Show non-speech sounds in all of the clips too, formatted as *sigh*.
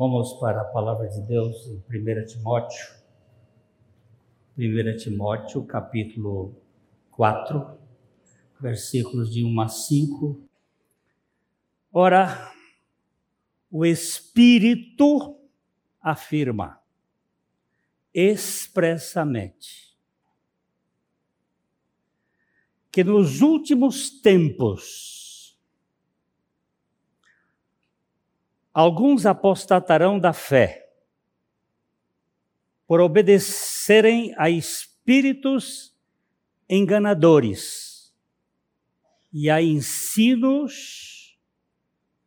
Vamos para a palavra de Deus em 1 Timóteo. 1 Timóteo, capítulo 4, versículos de 1 a 5. Ora, o Espírito afirma expressamente que nos últimos tempos Alguns apostatarão da fé por obedecerem a espíritos enganadores e a ensinos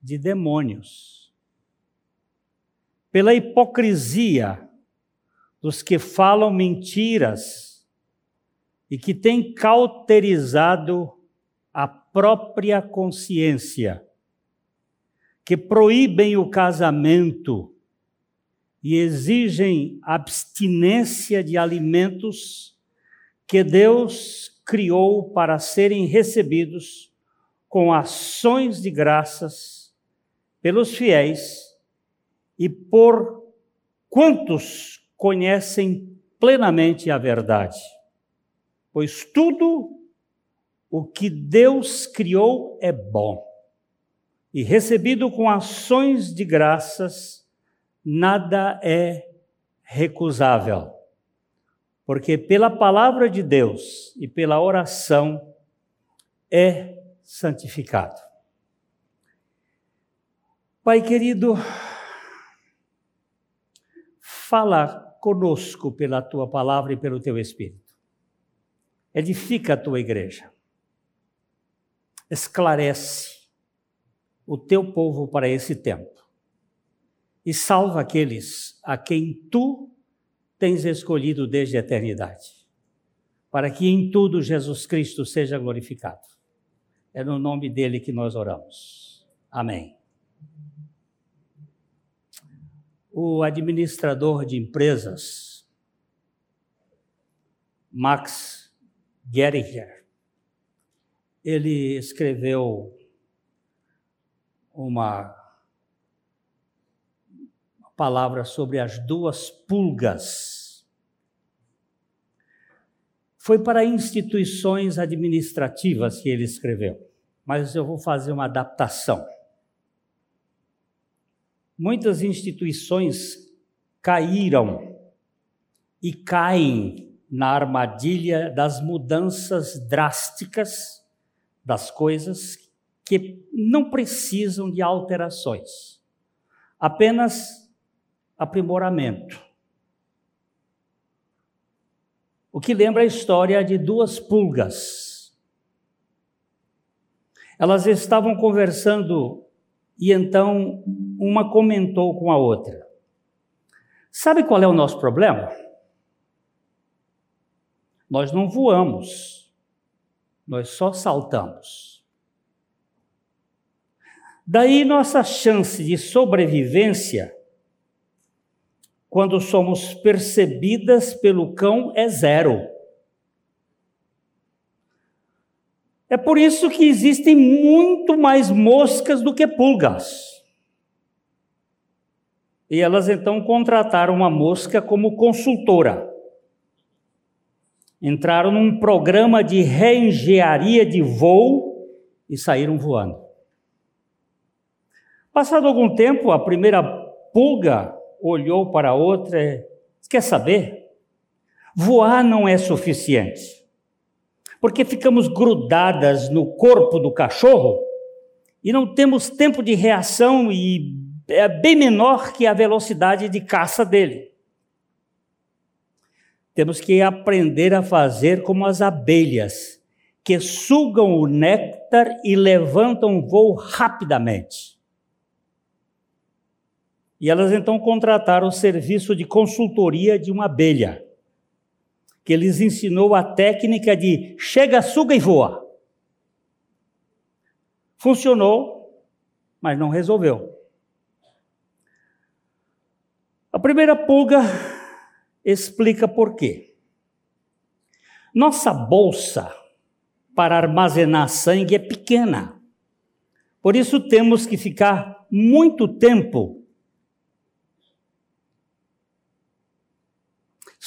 de demônios. Pela hipocrisia dos que falam mentiras e que têm cauterizado a própria consciência que proíbem o casamento e exigem abstinência de alimentos que Deus criou para serem recebidos com ações de graças pelos fiéis e por quantos conhecem plenamente a verdade. Pois tudo o que Deus criou é bom e recebido com ações de graças, nada é recusável. Porque pela palavra de Deus e pela oração é santificado. Pai querido, fala conosco pela tua palavra e pelo teu espírito. Edifica a tua igreja. Esclarece o teu povo para esse tempo. E salva aqueles a quem tu tens escolhido desde a eternidade, para que em tudo Jesus Cristo seja glorificado. É no nome dele que nós oramos. Amém. O administrador de empresas, Max Geringer, ele escreveu uma palavra sobre as duas pulgas. Foi para instituições administrativas que ele escreveu, mas eu vou fazer uma adaptação. Muitas instituições caíram e caem na armadilha das mudanças drásticas das coisas que não precisam de alterações, apenas aprimoramento. O que lembra a história de duas pulgas. Elas estavam conversando e então uma comentou com a outra: Sabe qual é o nosso problema? Nós não voamos, nós só saltamos. Daí nossa chance de sobrevivência, quando somos percebidas pelo cão, é zero. É por isso que existem muito mais moscas do que pulgas. E elas então contrataram uma mosca como consultora. Entraram num programa de reengenharia de voo e saíram voando. Passado algum tempo, a primeira pulga olhou para a outra e Quer saber? Voar não é suficiente, porque ficamos grudadas no corpo do cachorro e não temos tempo de reação e é bem menor que a velocidade de caça dele. Temos que aprender a fazer como as abelhas, que sugam o néctar e levantam voo rapidamente. E elas então contrataram o serviço de consultoria de uma abelha, que lhes ensinou a técnica de chega, suga e voa. Funcionou, mas não resolveu. A primeira pulga explica por quê. Nossa bolsa para armazenar sangue é pequena. Por isso temos que ficar muito tempo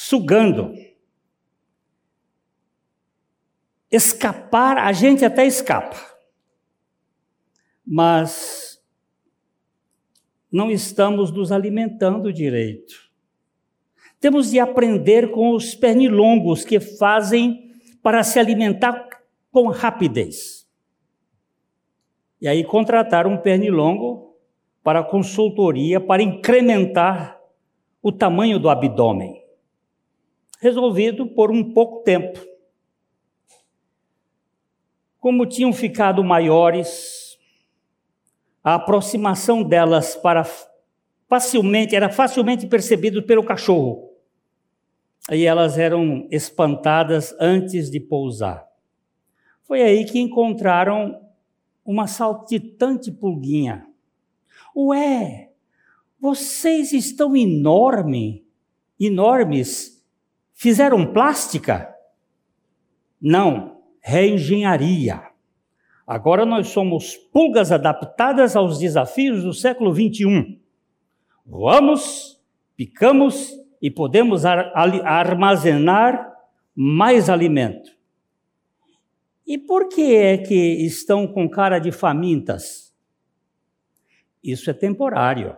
sugando. Escapar, a gente até escapa, mas não estamos nos alimentando direito. Temos de aprender com os pernilongos que fazem para se alimentar com rapidez. E aí contratar um pernilongo para consultoria para incrementar o tamanho do abdômen. Resolvido por um pouco tempo. Como tinham ficado maiores, a aproximação delas para facilmente era facilmente percebido pelo cachorro. Aí elas eram espantadas antes de pousar. Foi aí que encontraram uma saltitante pulguinha. Ué, vocês estão enorme, enormes. Fizeram plástica? Não, reengenharia. Agora nós somos pulgas adaptadas aos desafios do século 21. Voamos, picamos e podemos armazenar mais alimento. E por que é que estão com cara de famintas? Isso é temporário.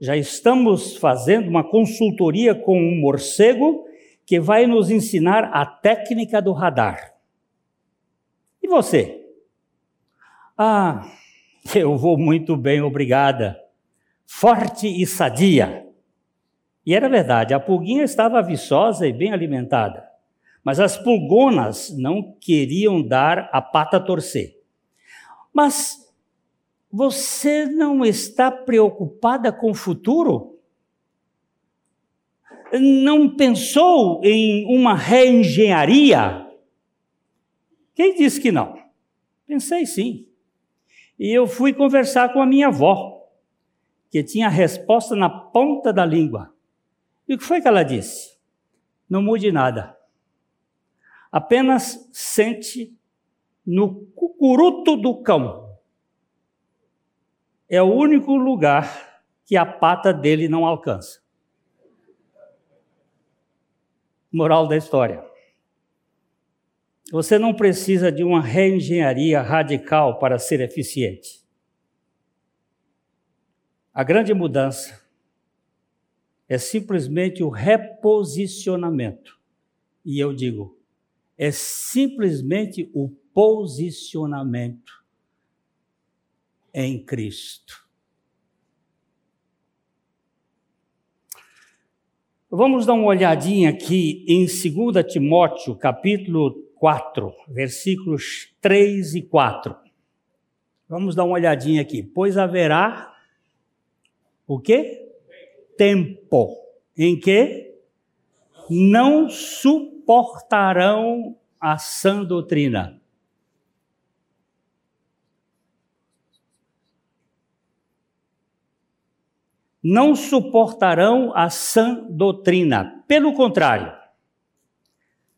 Já estamos fazendo uma consultoria com um morcego que vai nos ensinar a técnica do radar. E você? Ah, *laughs* eu vou muito bem, obrigada. Forte e sadia. E era verdade, a pulguinha estava viçosa e bem alimentada. Mas as pulgonas não queriam dar a pata a torcer. Mas você não está preocupada com o futuro? Não pensou em uma reengenharia? Quem disse que não? Pensei sim. E eu fui conversar com a minha avó, que tinha a resposta na ponta da língua. E o que foi que ela disse? Não mude nada. Apenas sente no cucuruto do cão. É o único lugar que a pata dele não alcança. Moral da história. Você não precisa de uma reengenharia radical para ser eficiente. A grande mudança é simplesmente o reposicionamento. E eu digo, é simplesmente o posicionamento em Cristo. Vamos dar uma olhadinha aqui em 2 Timóteo, capítulo 4, versículos 3 e 4. Vamos dar uma olhadinha aqui. Pois haverá o quê? Tempo em que não suportarão a sã doutrina. Não suportarão a sã doutrina. Pelo contrário,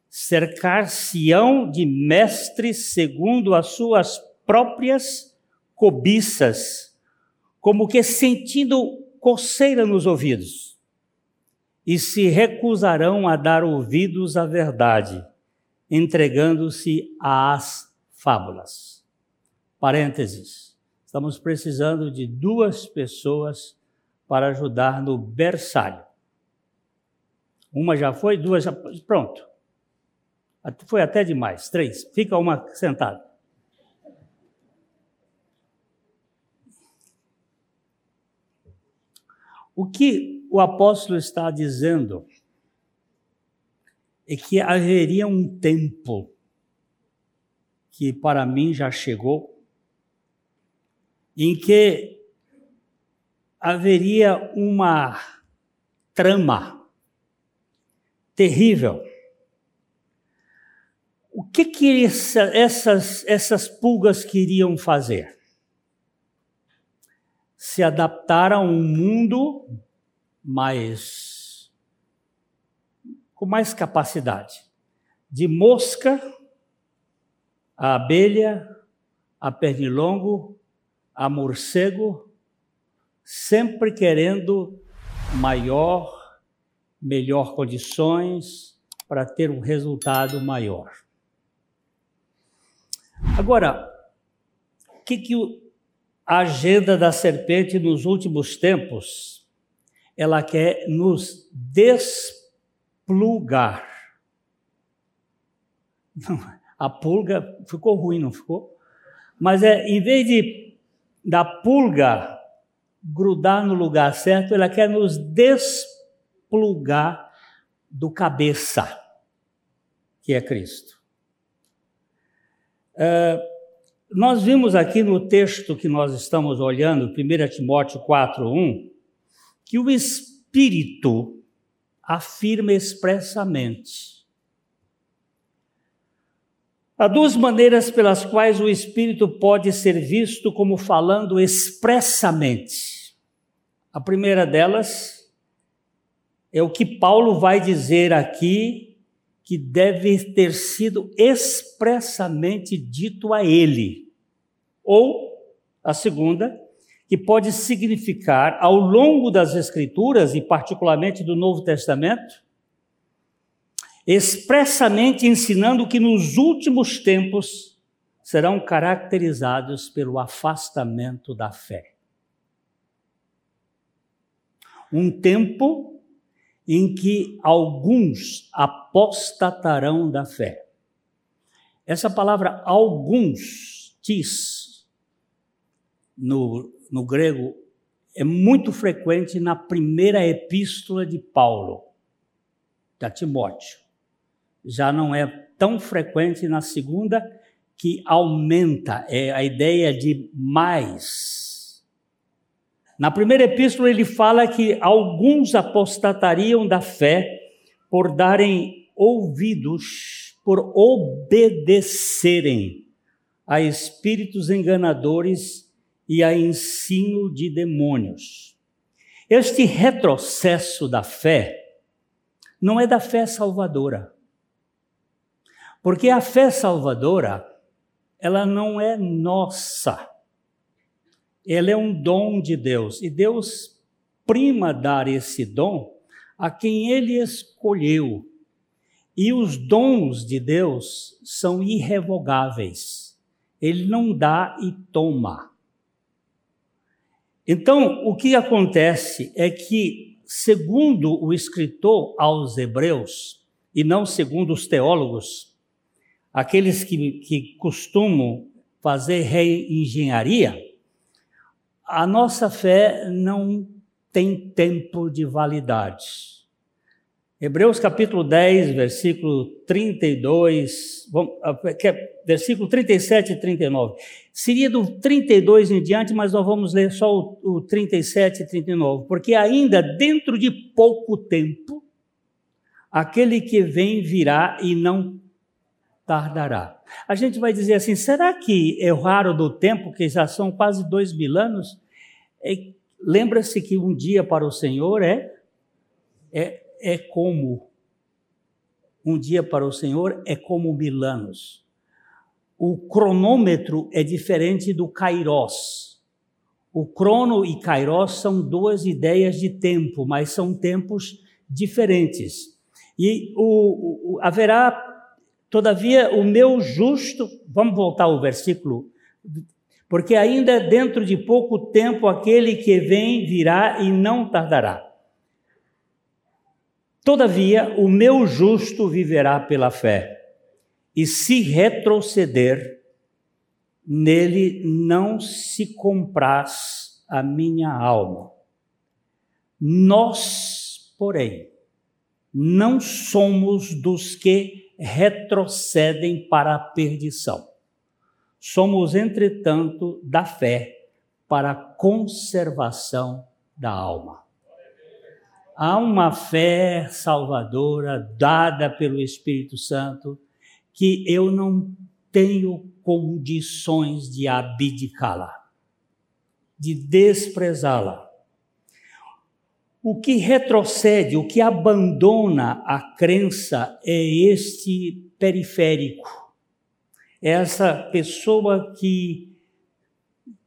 cercar-se-ão de mestres segundo as suas próprias cobiças, como que sentindo coceira nos ouvidos e se recusarão a dar ouvidos à verdade, entregando-se às fábulas. Parênteses. Estamos precisando de duas pessoas para ajudar no berçário. Uma já foi, duas já. Pronto. Foi até demais. Três. Fica uma sentada. O que o apóstolo está dizendo é que haveria um tempo que para mim já chegou, em que haveria uma trama terrível. O que, que essa, essas, essas pulgas queriam fazer? Se adaptar a um mundo mais com mais capacidade. De mosca, a abelha, a pernilongo, a morcego, sempre querendo maior melhor condições para ter um resultado maior. Agora, o que, que a agenda da serpente nos últimos tempos? Ela quer nos desplugar. A pulga ficou ruim, não ficou? Mas é, em vez de da pulga grudar no lugar certo, ela quer nos desplugar do cabeça, que é Cristo. É, nós vimos aqui no texto que nós estamos olhando, 1 Timóteo 4,1, que o Espírito afirma expressamente. Há duas maneiras pelas quais o Espírito pode ser visto como falando expressamente. A primeira delas é o que Paulo vai dizer aqui que deve ter sido expressamente dito a ele. Ou, a segunda, que pode significar, ao longo das Escrituras, e particularmente do Novo Testamento, expressamente ensinando que nos últimos tempos serão caracterizados pelo afastamento da fé. Um tempo em que alguns apostatarão da fé. Essa palavra alguns, tis, no, no grego, é muito frequente na primeira epístola de Paulo, da Timóteo. Já não é tão frequente na segunda, que aumenta, é a ideia de mais na primeira epístola, ele fala que alguns apostatariam da fé por darem ouvidos, por obedecerem a espíritos enganadores e a ensino de demônios. Este retrocesso da fé não é da fé salvadora. Porque a fé salvadora, ela não é nossa ele é um dom de Deus e Deus prima dar esse dom a quem ele escolheu. E os dons de Deus são irrevogáveis. Ele não dá e toma. Então, o que acontece é que, segundo o escritor aos Hebreus, e não segundo os teólogos, aqueles que, que costumam fazer reengenharia, a nossa fé não tem tempo de validade. Hebreus capítulo 10, versículo 32, vamos, ah, versículo 37 e 39. Seria do 32 em diante, mas nós vamos ler só o, o 37 e 39, porque ainda dentro de pouco tempo, aquele que vem virá e não tardará. A gente vai dizer assim: será que é raro do tempo, que já são quase dois mil anos? É, Lembra-se que um dia para o Senhor é, é, é como. Um dia para o Senhor é como mil anos. O cronômetro é diferente do kairos. O crono e kairos são duas ideias de tempo, mas são tempos diferentes. E o, o, haverá, todavia, o meu justo. Vamos voltar ao versículo porque ainda dentro de pouco tempo aquele que vem virá e não tardará. Todavia, o meu justo viverá pela fé, e se retroceder, nele não se compraz a minha alma. Nós, porém, não somos dos que retrocedem para a perdição Somos, entretanto, da fé para a conservação da alma. Há uma fé salvadora dada pelo Espírito Santo que eu não tenho condições de abdicá-la, de desprezá-la. O que retrocede, o que abandona a crença é este periférico essa pessoa que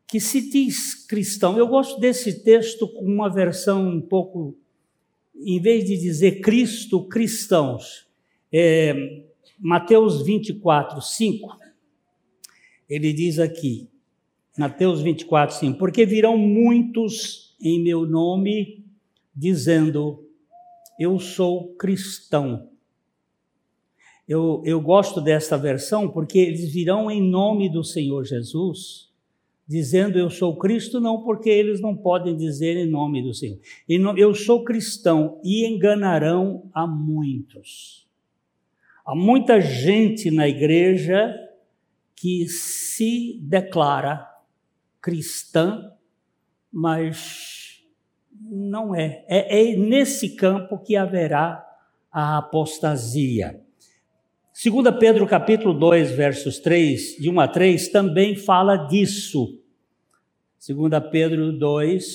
que se diz cristão. Eu gosto desse texto com uma versão um pouco em vez de dizer Cristo, cristãos. É, Mateus 24, 5, ele diz aqui, Mateus 24, 5, porque virão muitos em meu nome, dizendo, eu sou cristão. Eu, eu gosto desta versão porque eles virão em nome do Senhor Jesus, dizendo eu sou Cristo, não porque eles não podem dizer em nome do Senhor. Eu sou cristão e enganarão a muitos. Há muita gente na igreja que se declara cristã, mas não é. é. É nesse campo que haverá a apostasia. 2 Pedro capítulo 2, versos 3, de 1 a 3, também fala disso. 2 Pedro 2,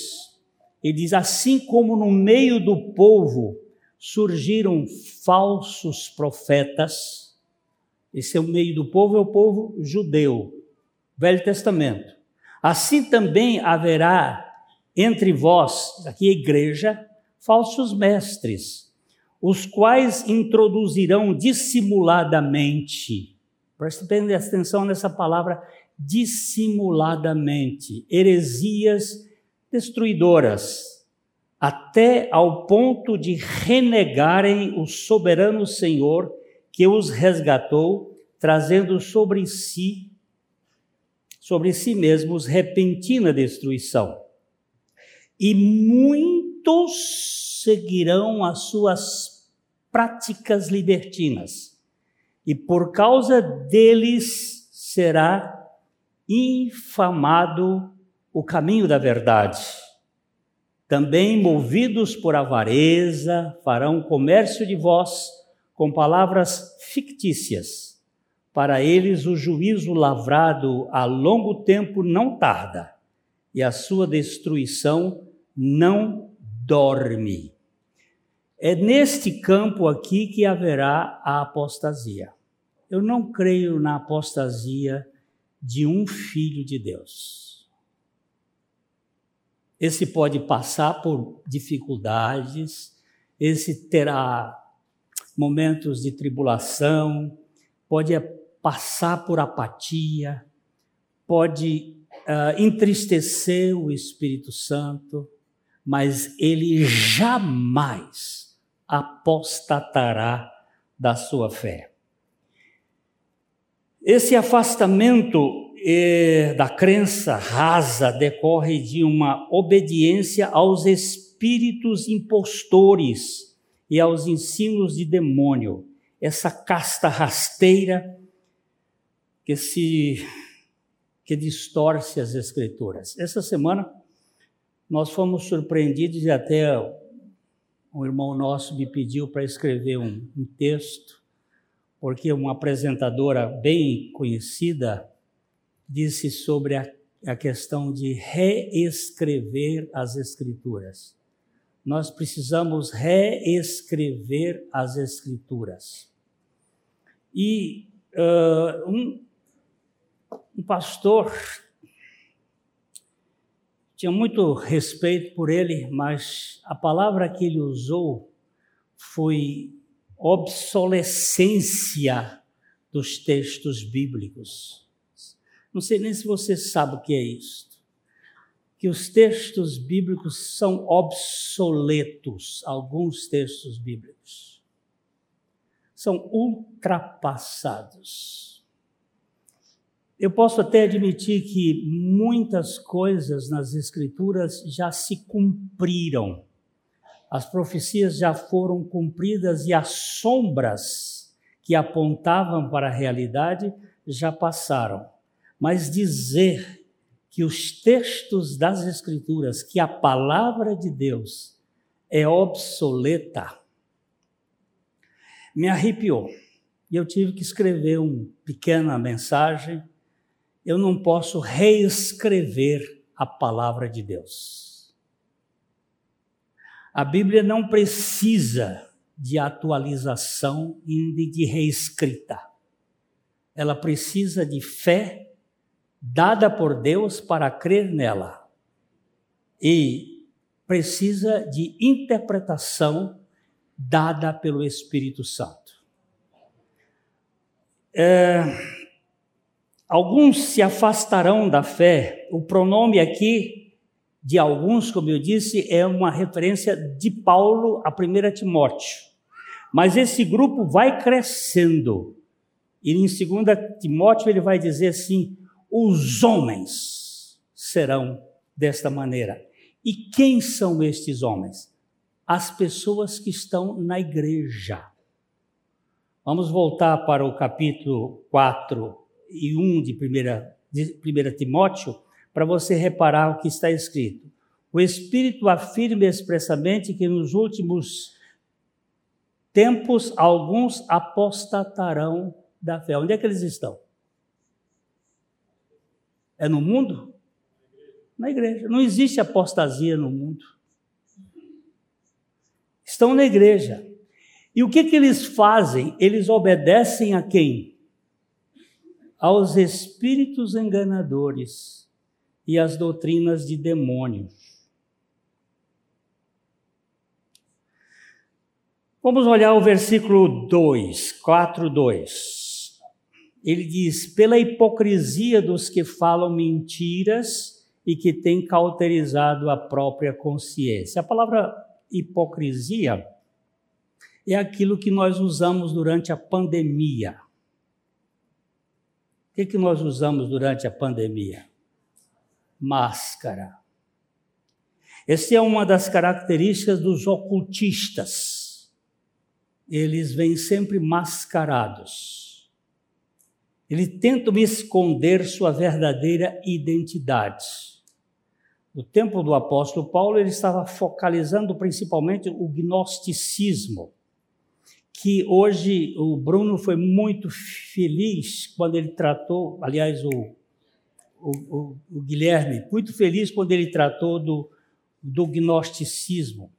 ele diz, assim como no meio do povo surgiram falsos profetas, esse é o meio do povo, é o povo judeu, Velho Testamento. Assim também haverá entre vós, aqui a igreja, falsos mestres, os quais introduzirão dissimuladamente, preste atenção nessa palavra, dissimuladamente, heresias destruidoras, até ao ponto de renegarem o soberano Senhor que os resgatou, trazendo sobre si sobre si mesmos repentina destruição. E muitos seguirão as suas práticas libertinas, e por causa deles será infamado o caminho da verdade. Também, movidos por avareza, farão comércio de vós com palavras fictícias para eles o juízo lavrado a longo tempo não tarda, e a sua destruição não dorme. É neste campo aqui que haverá a apostasia. Eu não creio na apostasia de um filho de Deus. Esse pode passar por dificuldades, esse terá momentos de tribulação, pode passar por apatia, pode uh, entristecer o Espírito Santo, mas ele jamais apostatará da sua fé. Esse afastamento eh, da crença rasa decorre de uma obediência aos espíritos impostores e aos ensinos de demônio. Essa casta rasteira que se que distorce as escrituras. Essa semana nós fomos surpreendidos e até um irmão nosso me pediu para escrever um, um texto, porque uma apresentadora bem conhecida disse sobre a, a questão de reescrever as escrituras. Nós precisamos reescrever as escrituras. E uh, um, um pastor, tinha muito respeito por ele, mas a palavra que ele usou foi obsolescência dos textos bíblicos. Não sei nem se você sabe o que é isso. Que os textos bíblicos são obsoletos, alguns textos bíblicos. São ultrapassados eu posso até admitir que muitas coisas nas Escrituras já se cumpriram. As profecias já foram cumpridas e as sombras que apontavam para a realidade já passaram. Mas dizer que os textos das Escrituras, que a palavra de Deus é obsoleta, me arrepiou. E eu tive que escrever uma pequena mensagem eu não posso reescrever a palavra de Deus. A Bíblia não precisa de atualização e de reescrita. Ela precisa de fé dada por Deus para crer nela. E precisa de interpretação dada pelo Espírito Santo. É, alguns se afastarão da fé. O pronome aqui de alguns, como eu disse, é uma referência de Paulo a 1 Timóteo. Mas esse grupo vai crescendo. E em 2 Timóteo ele vai dizer assim: os homens serão desta maneira. E quem são estes homens? As pessoas que estão na igreja. Vamos voltar para o capítulo 4 e 1 de 1, de 1 Timóteo, para você reparar o que está escrito. O Espírito afirma expressamente que nos últimos tempos alguns apostatarão da fé. Onde é que eles estão? É no mundo? Na igreja. Não existe apostasia no mundo. Estão na igreja. E o que, que eles fazem? Eles obedecem a quem? Aos espíritos enganadores e às doutrinas de demônios. Vamos olhar o versículo 2, 4, 2. Ele diz: pela hipocrisia dos que falam mentiras e que têm cauterizado a própria consciência. A palavra hipocrisia é aquilo que nós usamos durante a pandemia. Que, que nós usamos durante a pandemia? Máscara. Essa é uma das características dos ocultistas eles vêm sempre mascarados. Eles tentam esconder sua verdadeira identidade. No tempo do apóstolo Paulo, ele estava focalizando principalmente o gnosticismo, que hoje o Bruno foi muito feliz quando ele tratou, aliás, o, o, o, Guilherme, muito feliz quando ele tratou do, do gnosticismo.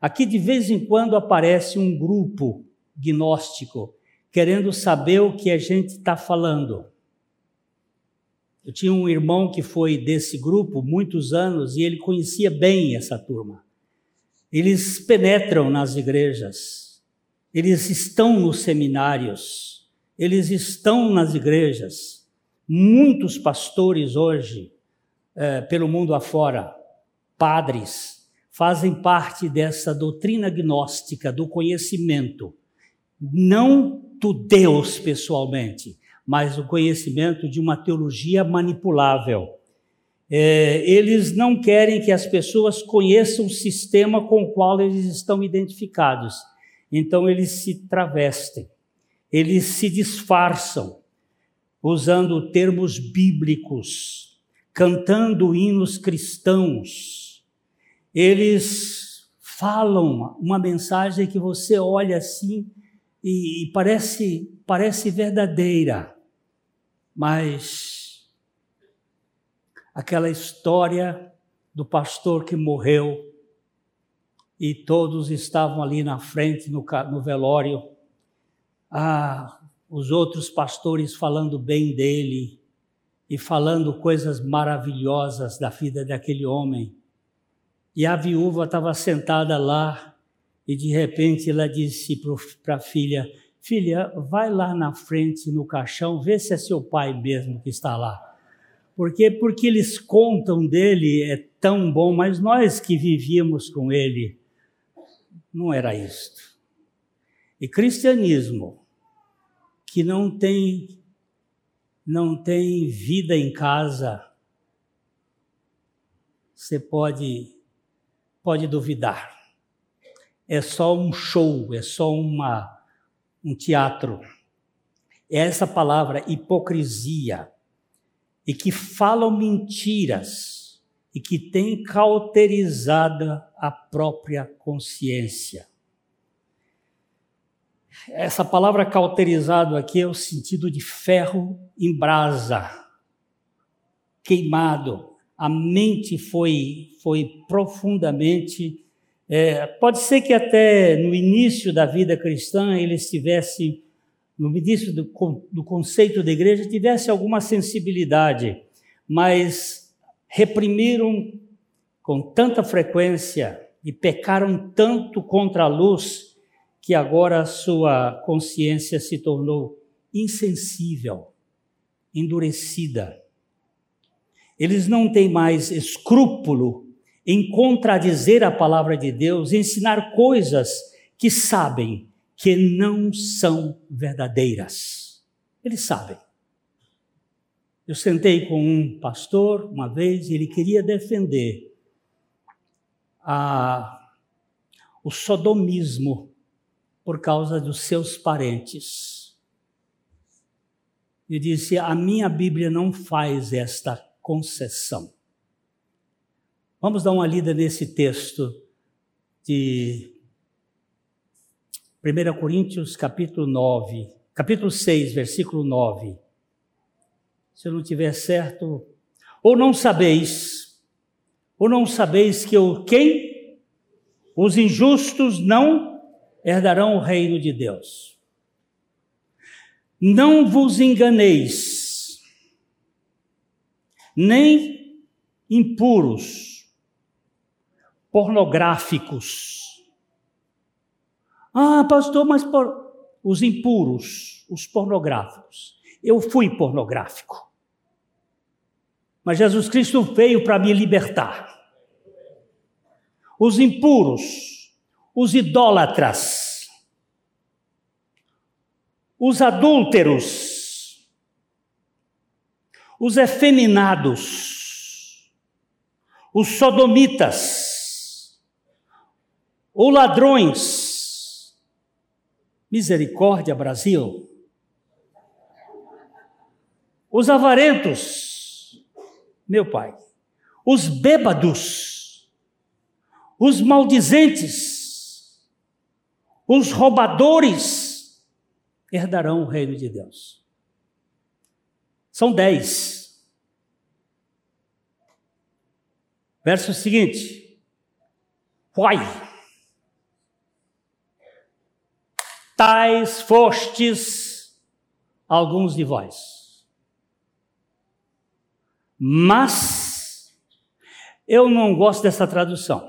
Aqui de vez em quando aparece um grupo gnóstico querendo saber o que a gente está falando. Eu tinha um irmão que foi desse grupo muitos anos e ele conhecia bem essa turma. Eles penetram nas igrejas, eles estão nos seminários, eles estão nas igrejas. Muitos pastores hoje, é, pelo mundo afora, padres, fazem parte dessa doutrina gnóstica do conhecimento, não do Deus pessoalmente, mas o conhecimento de uma teologia manipulável. É, eles não querem que as pessoas conheçam o sistema com o qual eles estão identificados. Então eles se travestem, eles se disfarçam, usando termos bíblicos, cantando hinos cristãos. Eles falam uma mensagem que você olha assim e, parece, parece verdadeira, mas aquela história do pastor que morreu e todos estavam ali na frente no, no velório, ah, os outros pastores falando bem dele e falando coisas maravilhosas da vida daquele homem. E a viúva estava sentada lá e de repente ela disse para a filha: Filha, vai lá na frente no caixão, vê se é seu pai mesmo que está lá. Porque porque eles contam dele é tão bom, mas nós que vivíamos com ele não era isto. E cristianismo que não tem não tem vida em casa, você pode pode duvidar. É só um show, é só uma, um teatro. É essa palavra hipocrisia, e que falam mentiras, e que tem cauterizada a própria consciência. Essa palavra cauterizado aqui é o sentido de ferro em brasa, queimado, a mente foi, foi profundamente. É, pode ser que até no início da vida cristã ele estivesse, no início do, do conceito da igreja, tivesse alguma sensibilidade, mas reprimiram com tanta frequência e pecaram tanto contra a luz que agora sua consciência se tornou insensível, endurecida. Eles não têm mais escrúpulo em contradizer a palavra de Deus, ensinar coisas que sabem que não são verdadeiras. Eles sabem. Eu sentei com um pastor uma vez e ele queria defender a, o sodomismo por causa dos seus parentes. E disse: A minha Bíblia não faz esta concessão. Vamos dar uma lida nesse texto de 1 Coríntios, capítulo 9, capítulo 6, versículo 9 se eu não tiver certo, ou não sabeis, ou não sabeis que o quem? Os injustos não herdarão o reino de Deus. Não vos enganeis, nem impuros, pornográficos. Ah, pastor, mas por... os impuros, os pornográficos eu fui pornográfico. Mas Jesus Cristo veio para me libertar. Os impuros, os idólatras, os adúlteros, os efeminados, os sodomitas, os ladrões. Misericórdia, Brasil os avarentos, meu pai, os bêbados, os maldizentes, os roubadores herdarão o reino de Deus. São dez. Verso seguinte. Why? Tais fostes alguns de vós mas eu não gosto dessa tradução.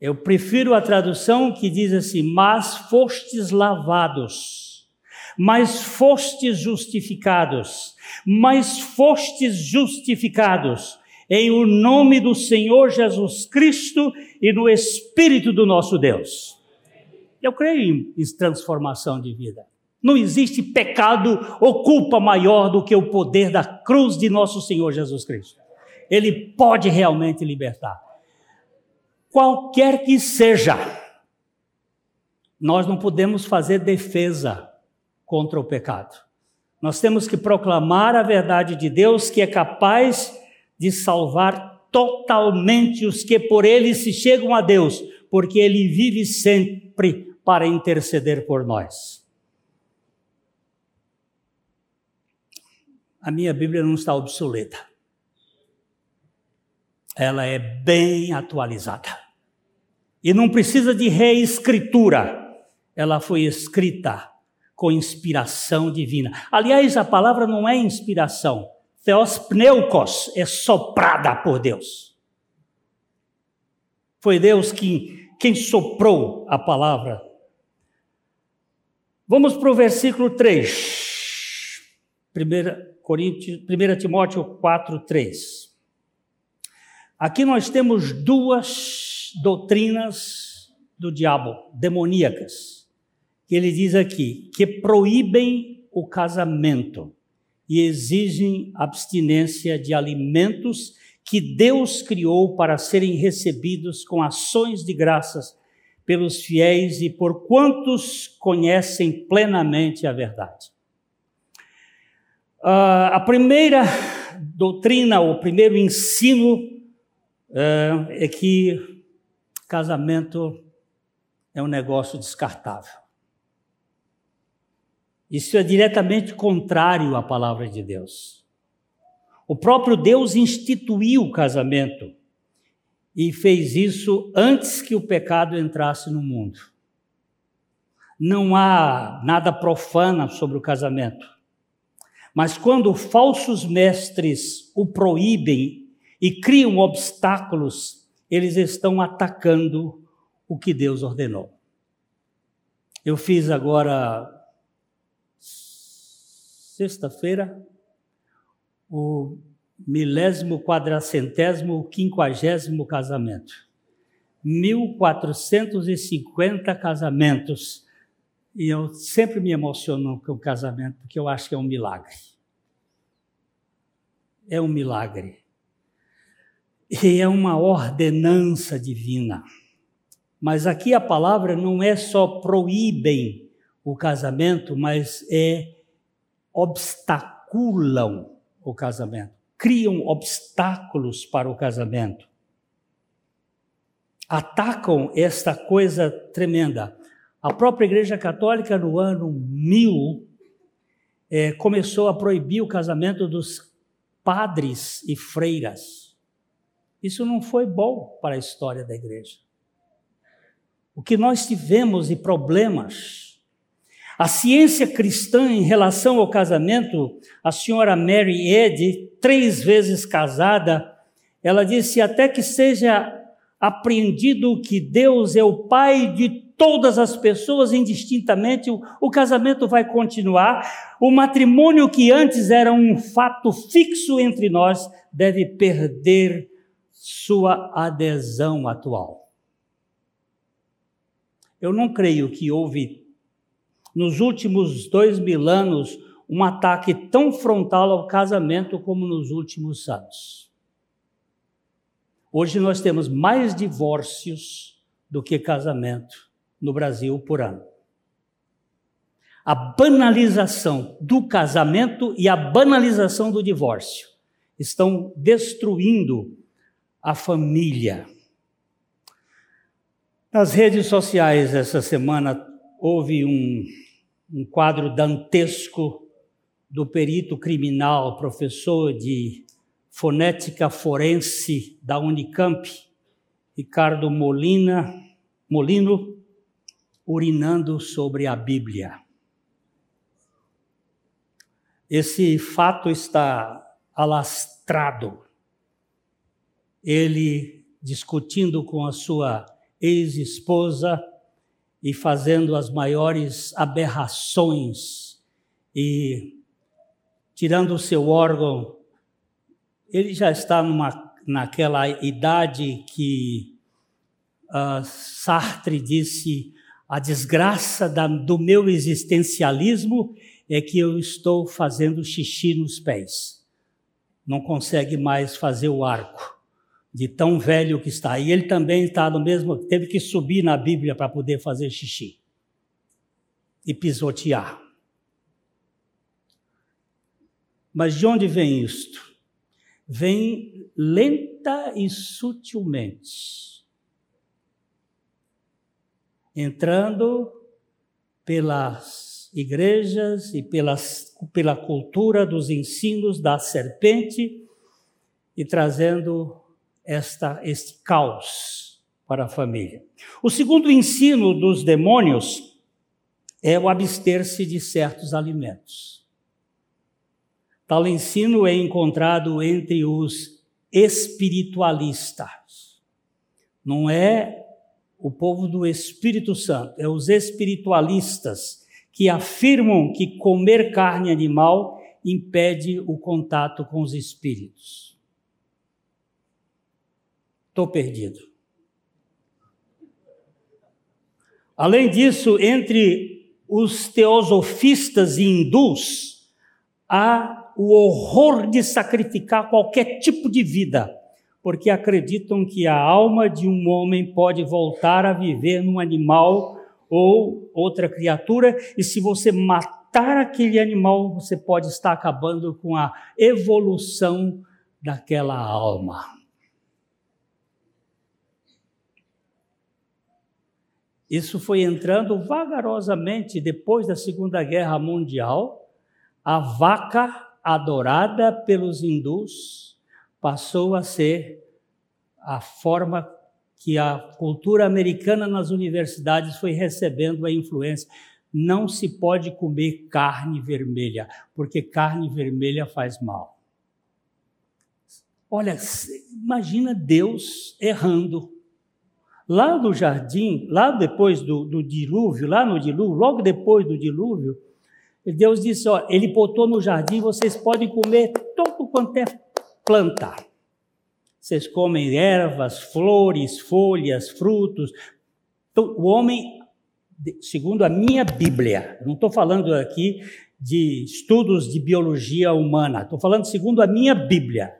Eu prefiro a tradução que diz assim: Mas fostes lavados, mas fostes justificados, mas fostes justificados em o nome do Senhor Jesus Cristo e no Espírito do nosso Deus. Eu creio em transformação de vida. Não existe pecado ou culpa maior do que o poder da cruz de nosso Senhor Jesus Cristo. Ele pode realmente libertar. Qualquer que seja, nós não podemos fazer defesa contra o pecado. Nós temos que proclamar a verdade de Deus que é capaz de salvar totalmente os que por ele se chegam a Deus, porque ele vive sempre para interceder por nós. A minha Bíblia não está obsoleta. Ela é bem atualizada. E não precisa de reescritura. Ela foi escrita com inspiração divina. Aliás, a palavra não é inspiração. Theos pneukos é soprada por Deus. Foi Deus que, quem soprou a palavra. Vamos para o versículo 3. Primeira, Coríntios, 1 Timóteo 4, 3. Aqui nós temos duas doutrinas do diabo, demoníacas, que ele diz aqui, que proíbem o casamento e exigem abstinência de alimentos que Deus criou para serem recebidos com ações de graças pelos fiéis e por quantos conhecem plenamente a verdade. Uh, a primeira doutrina, o primeiro ensino uh, é que casamento é um negócio descartável. Isso é diretamente contrário à palavra de Deus. O próprio Deus instituiu o casamento e fez isso antes que o pecado entrasse no mundo. Não há nada profano sobre o casamento. Mas quando falsos mestres o proíbem e criam obstáculos, eles estão atacando o que Deus ordenou. Eu fiz agora, sexta-feira, o milésimo, quadracentésimo, quinquagésimo casamento. 1.450 casamentos. E eu sempre me emociono com o casamento, porque eu acho que é um milagre. É um milagre. E é uma ordenança divina. Mas aqui a palavra não é só proíbem o casamento, mas é obstaculam o casamento, criam obstáculos para o casamento. Atacam esta coisa tremenda. A própria Igreja Católica, no ano 1000, é, começou a proibir o casamento dos padres e freiras. Isso não foi bom para a história da igreja. O que nós tivemos de problemas. A ciência cristã em relação ao casamento, a senhora Mary Eddy, três vezes casada, ela disse: até que seja apreendido que Deus é o Pai de todas as pessoas indistintamente, o, o, casamento vai continuar. O matrimônio que antes era um fato fixo entre nós deve perder sua adesão atual. Eu não creio que houve, nos últimos dois mil anos, um ataque tão frontal ao casamento como nos últimos anos. Hoje nós temos mais divórcios do que casamento no Brasil por ano. A banalização do casamento e a banalização do divórcio estão destruindo a família. Nas redes sociais essa semana houve um, um quadro dantesco do perito criminal, professor de fonética forense da Unicamp, Ricardo Molina, Molino, urinando sobre a Bíblia. Esse fato está alastrado ele discutindo com a sua ex-esposa e fazendo as maiores aberrações e tirando o seu órgão. Ele já está numa, naquela idade que uh, Sartre disse: a desgraça da, do meu existencialismo é que eu estou fazendo xixi nos pés. Não consegue mais fazer o arco de tão velho que está. E ele também está no mesmo, teve que subir na Bíblia para poder fazer xixi e pisotear. Mas de onde vem isto? Vem lenta e sutilmente, entrando pelas igrejas e pelas, pela cultura dos ensinos da serpente e trazendo esta, este caos para a família. O segundo ensino dos demônios é o abster-se de certos alimentos. Tal ensino é encontrado entre os espiritualistas. Não é o povo do Espírito Santo, é os espiritualistas que afirmam que comer carne animal impede o contato com os espíritos estou perdido. Além disso, entre os teosofistas e hindus, há o horror de sacrificar qualquer tipo de vida, porque acreditam que a alma de um homem pode voltar a viver num animal ou outra criatura, e se você matar aquele animal, você pode estar acabando com a evolução daquela alma. Isso foi entrando vagarosamente depois da Segunda Guerra Mundial. A vaca adorada pelos hindus passou a ser a forma que a cultura americana nas universidades foi recebendo a influência. Não se pode comer carne vermelha, porque carne vermelha faz mal. Olha, imagina Deus errando. Lá no jardim, lá depois do, do dilúvio, lá no dilúvio, logo depois do dilúvio, Deus disse: ó, Ele botou no jardim, vocês podem comer todo quanto é planta. Vocês comem ervas, flores, folhas, frutos. Então, o homem, segundo a minha Bíblia, não estou falando aqui de estudos de biologia humana, estou falando segundo a minha Bíblia.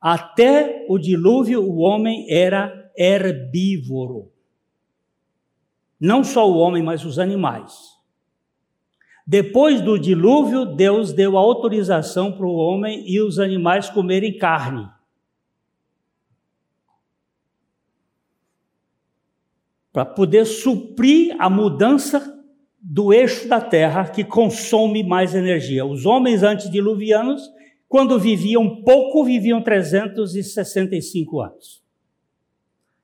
Até o dilúvio, o homem era herbívoro. Não só o homem, mas os animais. Depois do dilúvio, Deus deu autorização para o homem e os animais comerem carne. Para poder suprir a mudança do eixo da terra que consome mais energia. Os homens antediluvianos quando viviam pouco, viviam 365 anos.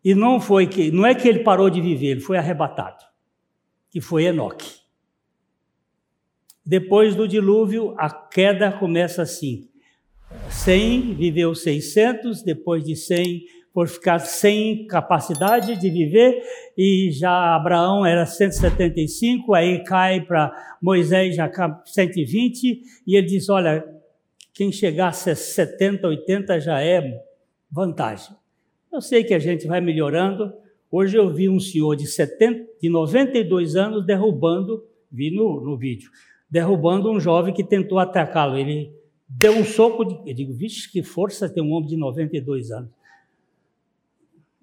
E não foi que, não é que ele parou de viver, ele foi arrebatado, que foi Enoque. Depois do dilúvio, a queda começa assim. 100 viveu 600, depois de 100 por ficar sem capacidade de viver, e já Abraão era 175, aí cai para Moisés já 120, e ele diz: Olha, quem chegasse a 70, 80 já é vantagem. Eu sei que a gente vai melhorando. Hoje eu vi um senhor de, 70, de 92 anos derrubando, vi no, no vídeo, derrubando um jovem que tentou atacá-lo. Ele deu um soco, de, eu digo, vixe, que força tem um homem de 92 anos.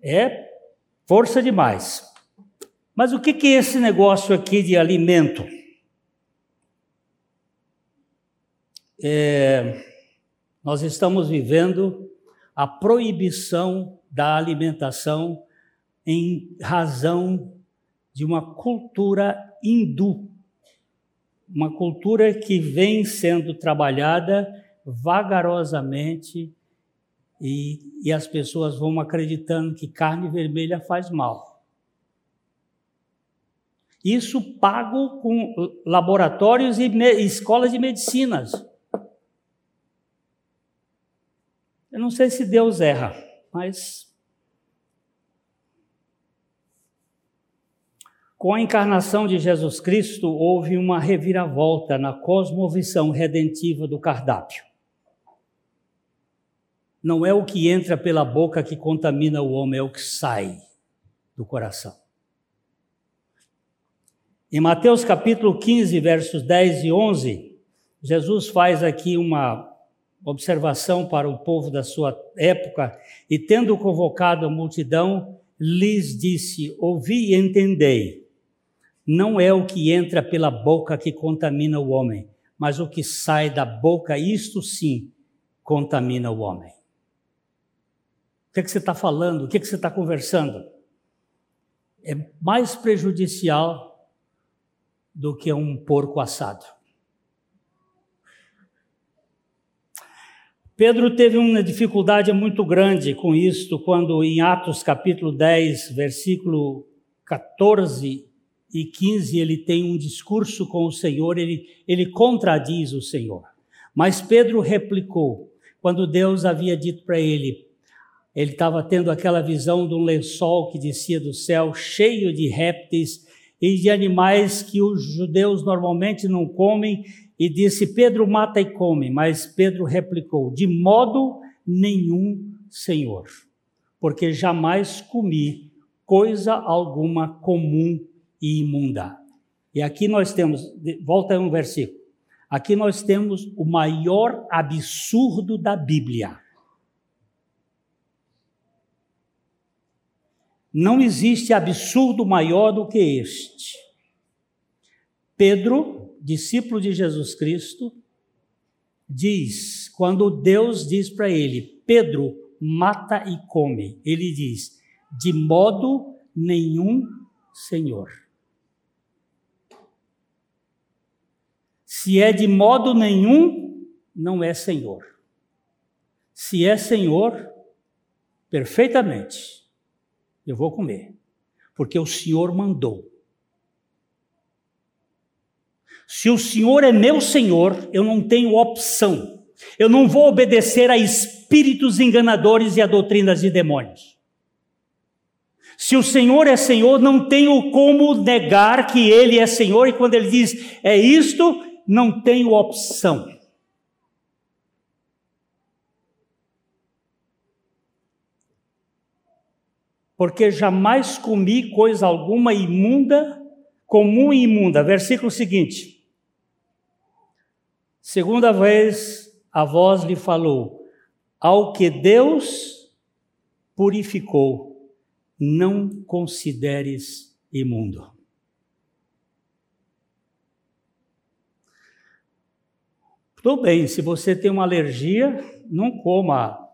É força demais. Mas o que, é esse negócio aqui de alimento? é, nós estamos vivendo a proibição da alimentação em razão de uma cultura hindu, uma cultura que vem sendo trabalhada vagarosamente e, e as pessoas vão acreditando que carne vermelha faz mal. Isso pago com laboratórios e escolas de medicinas. Eu não sei se Deus erra, mas com a encarnação de Jesus Cristo houve uma reviravolta na cosmovisão redentiva do cardápio. Não é o que entra pela boca que contamina o homem, é o que sai do coração. Em Mateus capítulo 15, versos 10 e 11, Jesus faz aqui uma observação para o povo da sua época, e tendo convocado a multidão, lhes disse: Ouvi e entendei. Não é o que entra pela boca que contamina o homem, mas o que sai da boca, isto sim, contamina o homem. O que, é que você está falando? O que, é que você está conversando? É mais prejudicial do que um porco assado. Pedro teve uma dificuldade muito grande com isto, quando em Atos capítulo 10, versículo 14 e 15, ele tem um discurso com o Senhor, ele, ele contradiz o Senhor. Mas Pedro replicou, quando Deus havia dito para ele, ele estava tendo aquela visão de um lençol que descia do céu, cheio de répteis e de animais que os judeus normalmente não comem, e disse: Pedro mata e come. Mas Pedro replicou: De modo nenhum, Senhor, porque jamais comi coisa alguma comum e imunda. E aqui nós temos, volta um versículo. Aqui nós temos o maior absurdo da Bíblia. Não existe absurdo maior do que este. Pedro discípulo de Jesus Cristo, diz, quando Deus diz para ele, Pedro, mata e come, ele diz, de modo nenhum, Senhor. Se é de modo nenhum, não é Senhor. Se é Senhor, perfeitamente, eu vou comer, porque o Senhor mandou. Se o Senhor é meu Senhor, eu não tenho opção. Eu não vou obedecer a espíritos enganadores e a doutrinas de demônios. Se o Senhor é Senhor, não tenho como negar que Ele é Senhor, e quando Ele diz é isto, não tenho opção. Porque jamais comi coisa alguma imunda, comum e imunda. Versículo seguinte. Segunda vez a voz lhe falou: Ao que Deus purificou, não consideres imundo. Tudo bem, se você tem uma alergia, não coma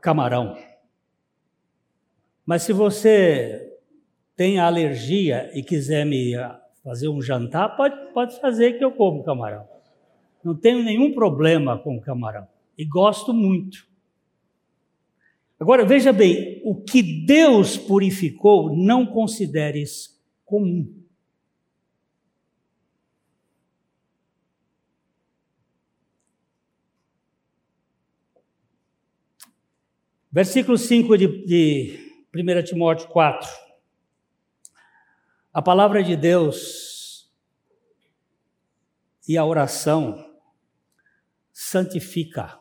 camarão. Mas se você tem alergia e quiser me fazer um jantar, pode, pode fazer que eu como camarão. Não tenho nenhum problema com camarão. E gosto muito. Agora, veja bem, o que Deus purificou, não consideres comum. Versículo 5 de, de 1 Timóteo 4. A palavra de Deus e a oração santifica.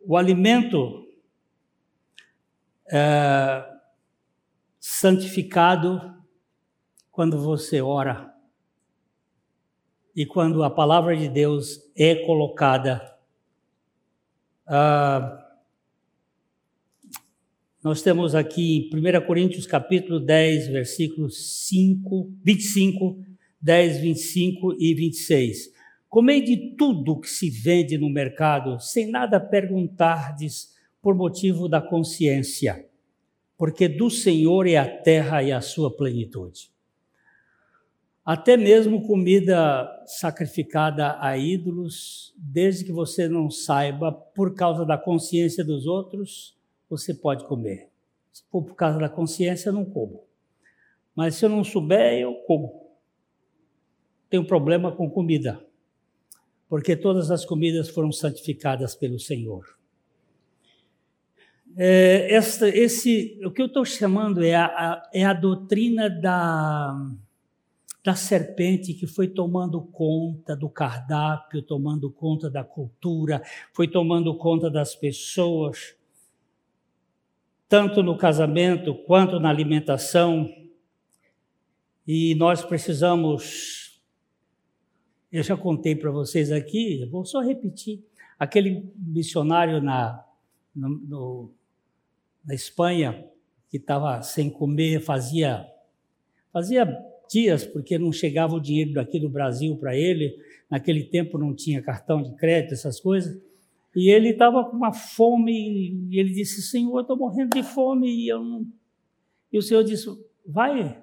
O alimento é santificado quando você ora e quando a palavra de Deus é colocada ah, nós temos aqui em 1 Coríntios capítulo 10, versículos 5, 25, 10, 25 e 26. Comei de tudo que se vende no mercado, sem nada perguntardes por motivo da consciência, porque do Senhor é a terra e a sua plenitude até mesmo comida sacrificada a ídolos, desde que você não saiba, por causa da consciência dos outros, você pode comer. Se for por causa da consciência, eu não como. Mas se eu não souber, eu como. Tenho problema com comida, porque todas as comidas foram santificadas pelo Senhor. É, esta, esse, o que eu estou chamando é a, é a doutrina da da serpente que foi tomando conta do cardápio, tomando conta da cultura, foi tomando conta das pessoas, tanto no casamento quanto na alimentação. E nós precisamos, eu já contei para vocês aqui, vou só repetir, aquele missionário na, no, no, na Espanha que estava sem comer, fazia, fazia dias, porque não chegava o dinheiro daqui do Brasil para ele. Naquele tempo não tinha cartão de crédito, essas coisas. E ele estava com uma fome, e ele disse: Senhor, estou morrendo de fome. E, eu não... e o Senhor disse: Vai,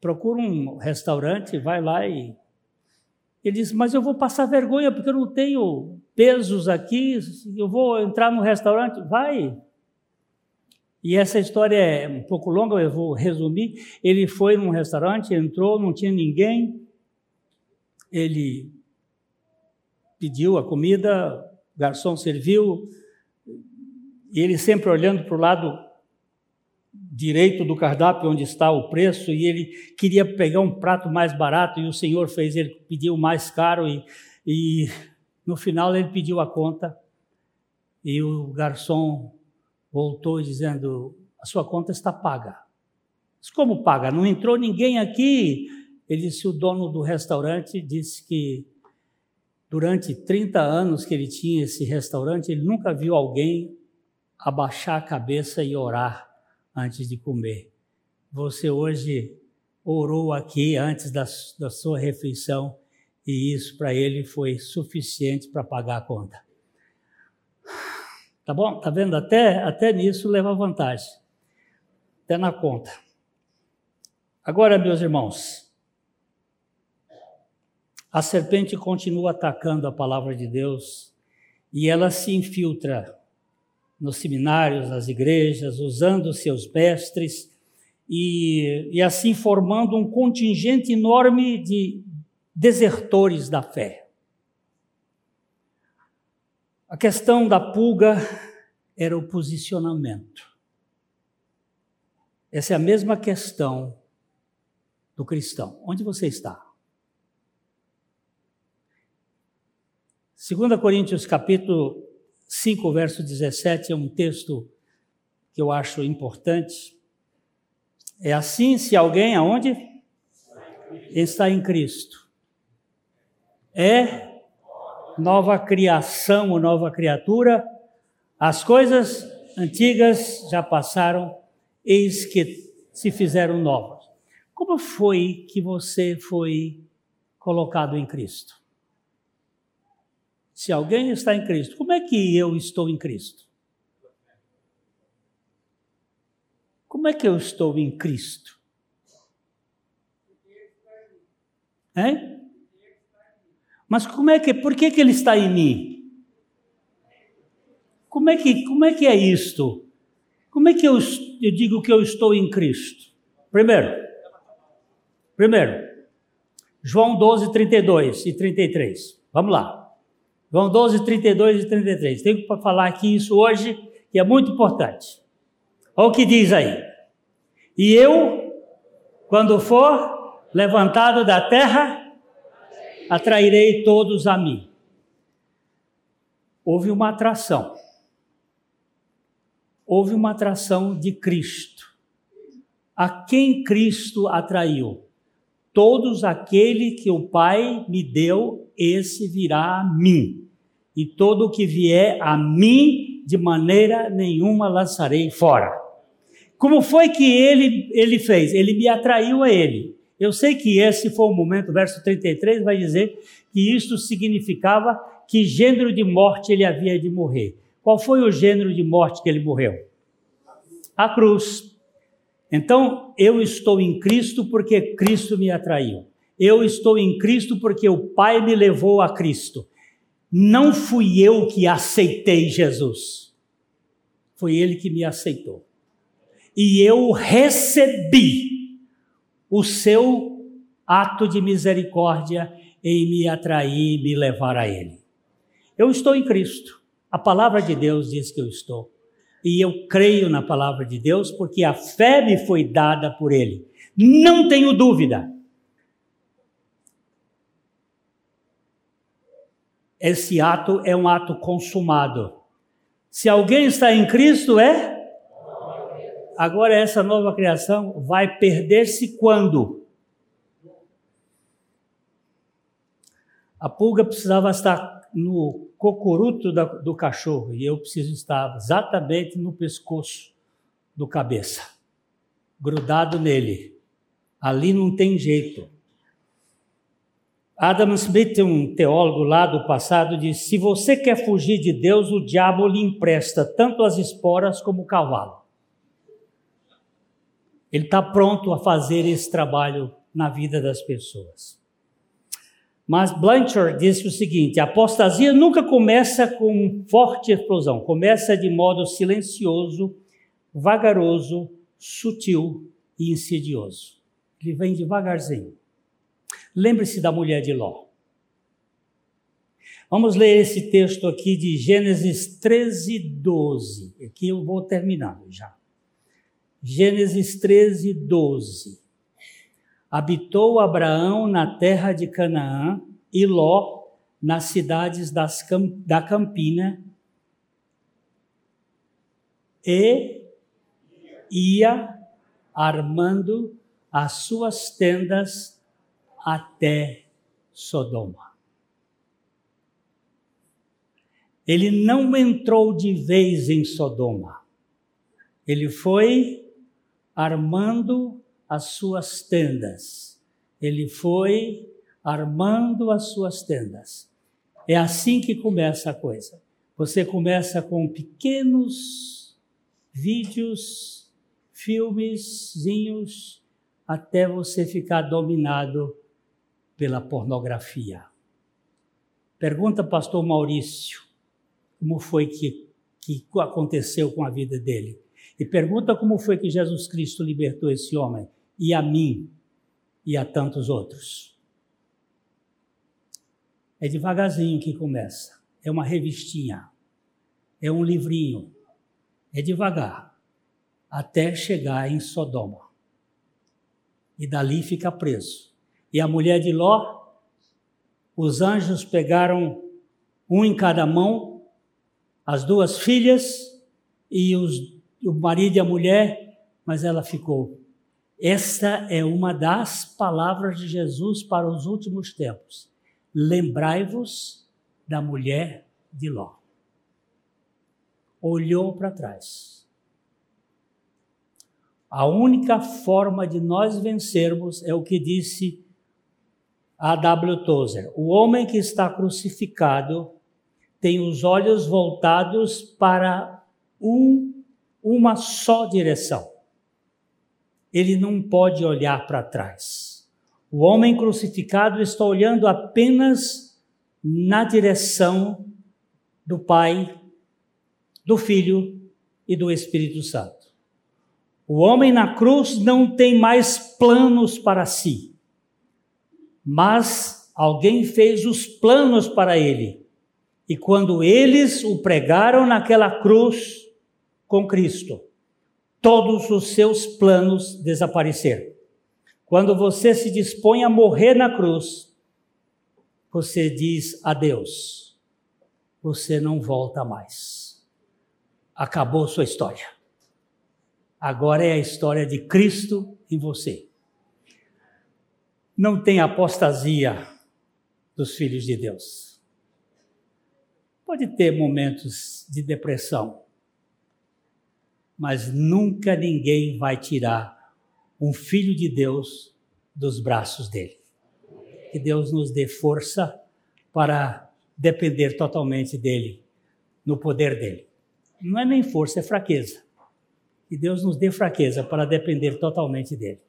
procura um restaurante, vai lá e. Ele disse: Mas eu vou passar vergonha porque eu não tenho pesos aqui, eu vou entrar no restaurante. Vai, e essa história é um pouco longa, eu vou resumir. Ele foi num restaurante, entrou, não tinha ninguém. Ele pediu a comida, o garçom serviu, e ele sempre olhando para o lado direito do cardápio onde está o preço, e ele queria pegar um prato mais barato, e o senhor fez ele pedir o mais caro, e, e no final ele pediu a conta, e o garçom voltou dizendo: a sua conta está paga. Mas como paga? Não entrou ninguém aqui. Ele disse: o dono do restaurante disse que durante 30 anos que ele tinha esse restaurante, ele nunca viu alguém abaixar a cabeça e orar antes de comer. Você hoje orou aqui antes da, da sua refeição e isso para ele foi suficiente para pagar a conta. Tá bom? Tá vendo? Até, até nisso leva vantagem. Até na conta. Agora, meus irmãos, a serpente continua atacando a palavra de Deus e ela se infiltra nos seminários, nas igrejas, usando seus mestres e, e assim formando um contingente enorme de desertores da fé. A questão da pulga era o posicionamento. Essa é a mesma questão do cristão. Onde você está? 2 Coríntios capítulo 5, verso 17 é um texto que eu acho importante. É assim, se alguém aonde? Está em Cristo. É nova criação ou nova criatura. As coisas antigas já passaram, eis que se fizeram novas. Como foi que você foi colocado em Cristo? Se alguém está em Cristo, como é que eu estou em Cristo? Como é que eu estou em Cristo? Hein? Mas como é que, por que, que ele está em mim? Como é que, como é, que é isto? Como é que eu, eu digo que eu estou em Cristo? Primeiro, primeiro, João 12, 32 e 33. Vamos lá. João 12, 32 e 33. Tenho para falar aqui isso hoje, que é muito importante. Olha o que diz aí. E eu, quando for levantado da terra, atrairei todos a mim. Houve uma atração. Houve uma atração de Cristo. A quem Cristo atraiu? Todos aquele que o Pai me deu, esse virá a mim. E todo o que vier a mim, de maneira nenhuma lançarei fora. Como foi que ele, ele fez? Ele me atraiu a ele. Eu sei que esse foi o momento, verso 33 vai dizer que isto significava que gênero de morte ele havia de morrer. Qual foi o gênero de morte que ele morreu? A cruz. Então, eu estou em Cristo porque Cristo me atraiu. Eu estou em Cristo porque o Pai me levou a Cristo. Não fui eu que aceitei Jesus. Foi ele que me aceitou. E eu recebi o seu ato de misericórdia em me atrair me levar a ele. Eu estou em Cristo. A palavra de Deus diz que eu estou e eu creio na palavra de Deus porque a fé me foi dada por Ele. Não tenho dúvida. Esse ato é um ato consumado. Se alguém está em Cristo, é? Agora, essa nova criação vai perder-se quando? A pulga precisava estar no cocuruto da, do cachorro e eu preciso estar exatamente no pescoço do cabeça, grudado nele. Ali não tem jeito. Adam Smith, um teólogo lá do passado, disse: se você quer fugir de Deus, o diabo lhe empresta tanto as esporas como o cavalo. Ele está pronto a fazer esse trabalho na vida das pessoas. Mas Blanchard disse o seguinte: a apostasia nunca começa com forte explosão, começa de modo silencioso, vagaroso, sutil e insidioso. Ele vem devagarzinho. Lembre-se da mulher de Ló. Vamos ler esse texto aqui de Gênesis 13, 12. Aqui eu vou terminando já. Gênesis 13, 12 habitou Abraão na terra de Canaã e Ló nas cidades da Campina e ia armando as suas tendas até Sodoma. Ele não entrou de vez em Sodoma. Ele foi armando as suas tendas. Ele foi armando as suas tendas. É assim que começa a coisa. Você começa com pequenos vídeos, filmezinhos, até você ficar dominado pela pornografia. Pergunta pastor Maurício como foi que, que aconteceu com a vida dele. E pergunta como foi que Jesus Cristo libertou esse homem, e a mim, e a tantos outros. É devagarzinho que começa. É uma revistinha, é um livrinho. É devagar, até chegar em Sodoma. E dali fica preso. E a mulher de Ló, os anjos pegaram um em cada mão, as duas filhas e os, o marido e a mulher, mas ela ficou. Esta é uma das palavras de Jesus para os últimos tempos. Lembrai-vos da mulher de Ló. Olhou para trás. A única forma de nós vencermos é o que disse a W. Tozer: o homem que está crucificado tem os olhos voltados para um, uma só direção. Ele não pode olhar para trás. O homem crucificado está olhando apenas na direção do Pai, do Filho e do Espírito Santo. O homem na cruz não tem mais planos para si mas alguém fez os planos para ele. E quando eles o pregaram naquela cruz com Cristo, todos os seus planos desapareceram. Quando você se dispõe a morrer na cruz, você diz adeus. Você não volta mais. Acabou sua história. Agora é a história de Cristo em você não tem apostasia dos filhos de Deus. Pode ter momentos de depressão, mas nunca ninguém vai tirar um filho de Deus dos braços dele. Que Deus nos dê força para depender totalmente dele, no poder dele. Não é nem força, é fraqueza. Que Deus nos dê fraqueza para depender totalmente dele.